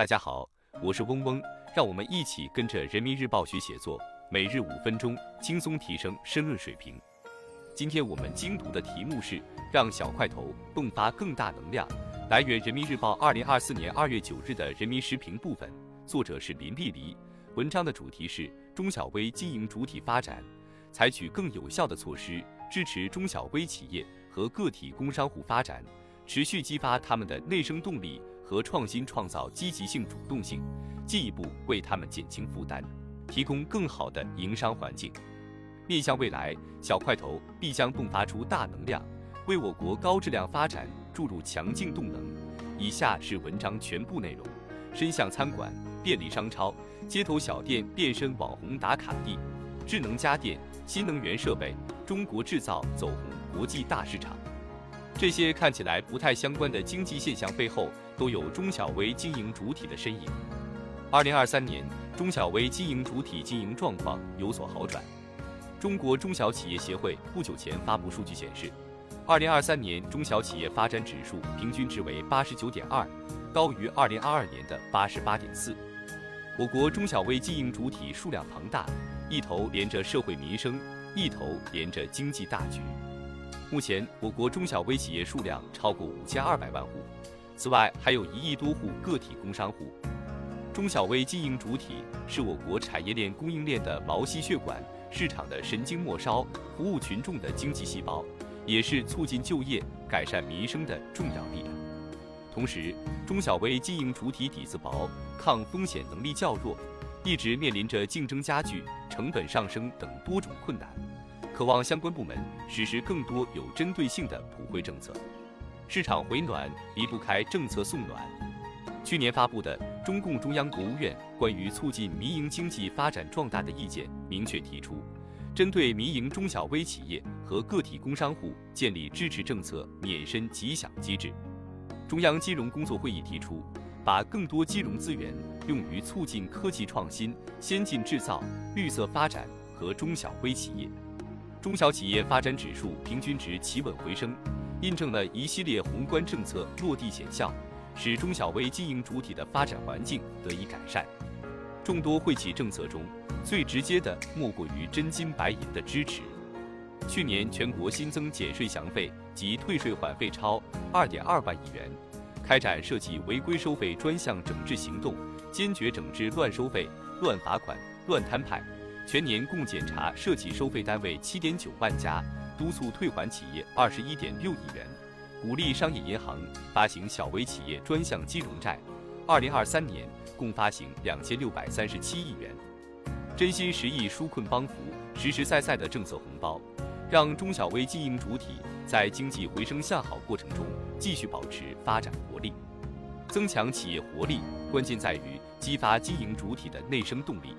大家好，我是嗡嗡，让我们一起跟着人民日报学写作，每日五分钟，轻松提升申论水平。今天我们精读的题目是“让小块头迸发更大能量”，来源人民日报二零二四年二月九日的人民时评部分，作者是林丽丽。文章的主题是中小微经营主体发展，采取更有效的措施，支持中小微企业和个体工商户发展，持续激发他们的内生动力。和创新创造积极性主动性，进一步为他们减轻负担，提供更好的营商环境。面向未来，小块头必将迸发出大能量，为我国高质量发展注入强劲动能。以下是文章全部内容：深巷餐馆、便利商超、街头小店变身网红打卡地；智能家电、新能源设备，中国制造走红国际大市场。这些看起来不太相关的经济现象背后，都有中小微经营主体的身影。二零二三年，中小微经营主体经营状况有所好转。中国中小企业协会不久前发布数据显示，二零二三年中小企业发展指数平均值为八十九点二，高于二零二二年的八十八点四。我国中小微经营主体数量庞大，一头连着社会民生，一头连着经济大局。目前，我国中小微企业数量超过五千二百万户，此外还有一亿多户个体工商户。中小微经营主体是我国产业链供应链的毛细血管，市场的神经末梢，服务群众的经济细胞，也是促进就业、改善民生的重要力量。同时，中小微经营主体底子薄，抗风险能力较弱，一直面临着竞争加剧、成本上升等多种困难。渴望相关部门实施更多有针对性的普惠政策。市场回暖离不开政策送暖。去年发布的中共中央、国务院关于促进民营经济发展壮大的意见明确提出，针对民营中小微企业和个体工商户建立支持政策免申吉享机制。中央金融工作会议提出，把更多金融资源用于促进科技创新、先进制造、绿色发展和中小微企业。中小企业发展指数平均值企稳回升，印证了一系列宏观政策落地显效，使中小微经营主体的发展环境得以改善。众多惠企政策中，最直接的莫过于真金白银的支持。去年全国新增减税降费及退税缓费超二点二万亿元，开展涉及违规收费专项整治行动，坚决整治乱收费、乱罚款、乱摊派。全年共检查涉企收费单位七点九万家，督促退还企业二十一点六亿元，鼓励商业银行发行小微企业专项金融债，二零二三年共发行两千六百三十七亿元，真心实意纾困帮扶，实实在在的政策红包，让中小微经营主体在经济回升向好过程中继续保持发展活力，增强企业活力，关键在于激发经营主体的内生动力。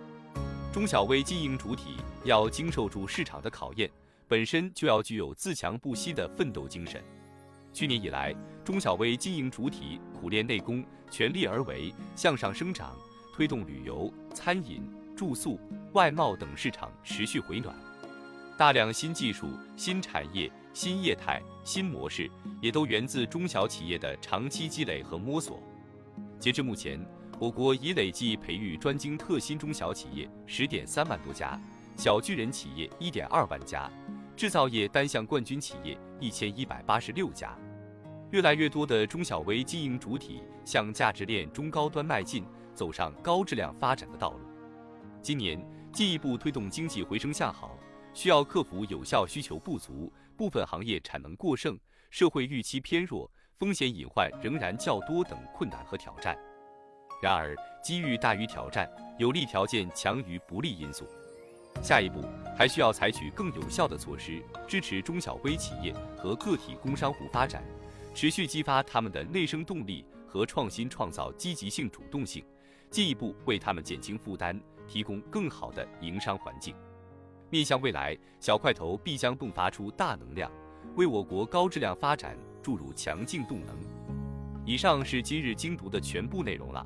中小微经营主体要经受住市场的考验，本身就要具有自强不息的奋斗精神。去年以来，中小微经营主体苦练内功，全力而为，向上生长，推动旅游、餐饮、住宿、外贸等市场持续回暖。大量新技术、新产业、新业态、新模式，也都源自中小企业的长期积累和摸索。截至目前。我国已累计培育专精特新中小企业十点三万多家，小巨人企业一点二万家，制造业单项冠军企业一千一百八十六家。越来越多的中小微经营主体向价值链中高端迈进，走上高质量发展的道路。今年进一步推动经济回升向好，需要克服有效需求不足、部分行业产能过剩、社会预期偏弱、风险隐患仍然较多等困难和挑战。然而，机遇大于挑战，有利条件强于不利因素。下一步还需要采取更有效的措施，支持中小微企业和个体工商户发展，持续激发他们的内生动力和创新创造积极性主动性，进一步为他们减轻负担，提供更好的营商环境。面向未来，小块头必将迸发出大能量，为我国高质量发展注入强劲动能。以上是今日精读的全部内容了。